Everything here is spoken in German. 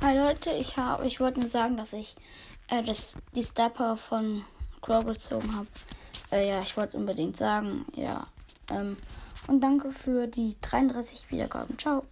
Hi Leute, ich habe, ich wollte nur sagen, dass ich äh, das, die Star Power von Crow gezogen habe. Äh, ja, ich wollte es unbedingt sagen. Ja. Ähm, und danke für die 33 Wiedergaben. Ciao.